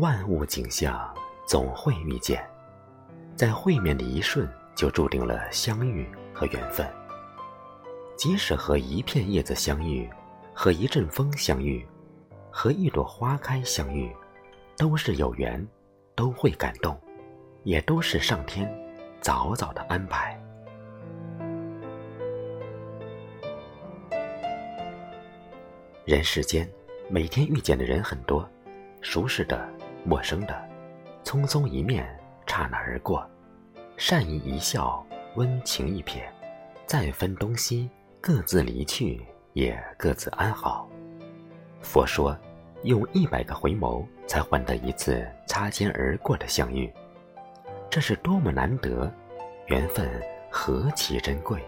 万物景象总会遇见，在会面的一瞬就注定了相遇和缘分。即使和一片叶子相遇，和一阵风相遇，和一朵花开相遇，都是有缘，都会感动，也都是上天早早的安排。人世间，每天遇见的人很多，熟识的。陌生的，匆匆一面，刹那而过；善意一笑，温情一瞥，再分东西，各自离去，也各自安好。佛说，用一百个回眸，才换得一次擦肩而过的相遇，这是多么难得，缘分何其珍贵。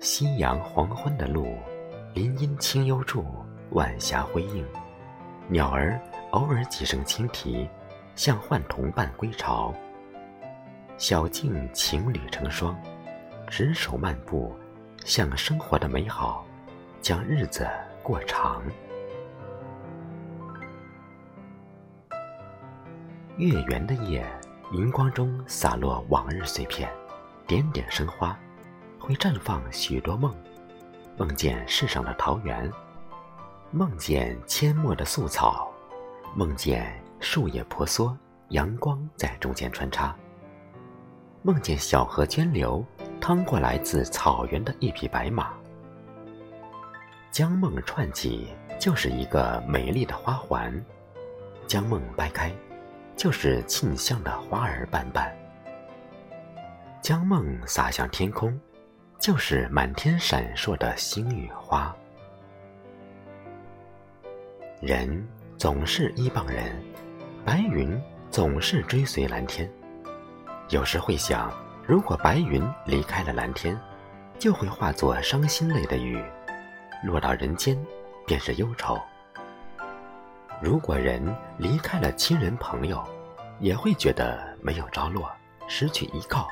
夕阳黄昏的路，林荫清幽处。晚霞辉映，鸟儿偶尔几声轻啼，像唤同伴归巢。小径情侣成双，执手漫步，向生活的美好，将日子过长。月圆的夜，银光中洒落往日碎片，点点生花，会绽放许多梦，梦见世上的桃源。梦见阡陌的素草，梦见树叶婆娑，阳光在中间穿插。梦见小河涓流，趟过来自草原的一匹白马。将梦串起，就是一个美丽的花环；将梦掰开，就是沁香的花儿瓣瓣。将梦洒向天空，就是满天闪烁的星与花。人总是一帮人，白云总是追随蓝天。有时会想，如果白云离开了蓝天，就会化作伤心泪的雨，落到人间，便是忧愁。如果人离开了亲人朋友，也会觉得没有着落，失去依靠，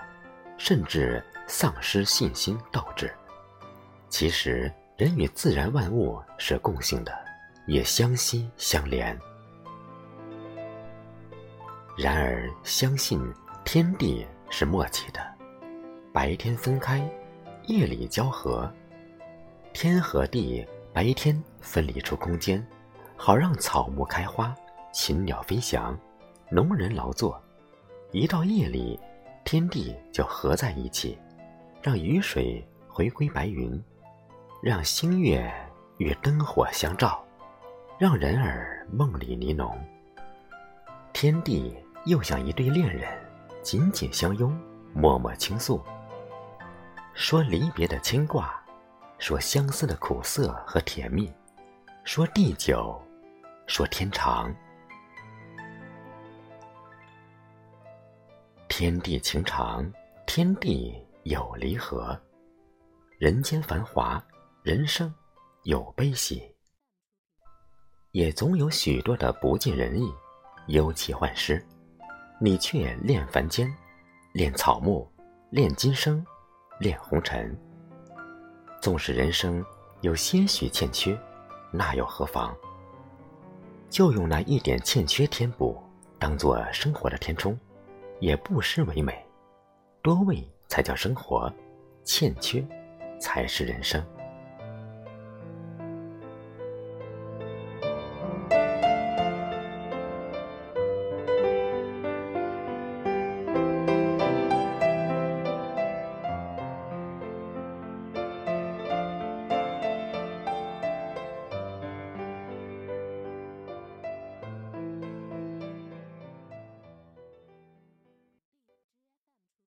甚至丧失信心斗志。其实，人与自然万物是共性的。也相惜相连。然而，相信天地是默契的，白天分开，夜里交合。天和地白天分离出空间，好让草木开花，禽鸟飞翔，农人劳作。一到夜里，天地就合在一起，让雨水回归白云，让星月与灯火相照。让人儿梦里呢浓，天地又像一对恋人，紧紧相拥，默默倾诉，说离别的牵挂，说相思的苦涩和甜蜜，说地久，说天长。天地情长，天地有离合，人间繁华，人生有悲喜。也总有许多的不尽人意，忧其患失，你却恋凡间，恋草木，恋今生，恋红尘。纵使人生有些许欠缺，那又何妨？就用那一点欠缺填补，当做生活的填充，也不失为美。多味才叫生活，欠缺才是人生。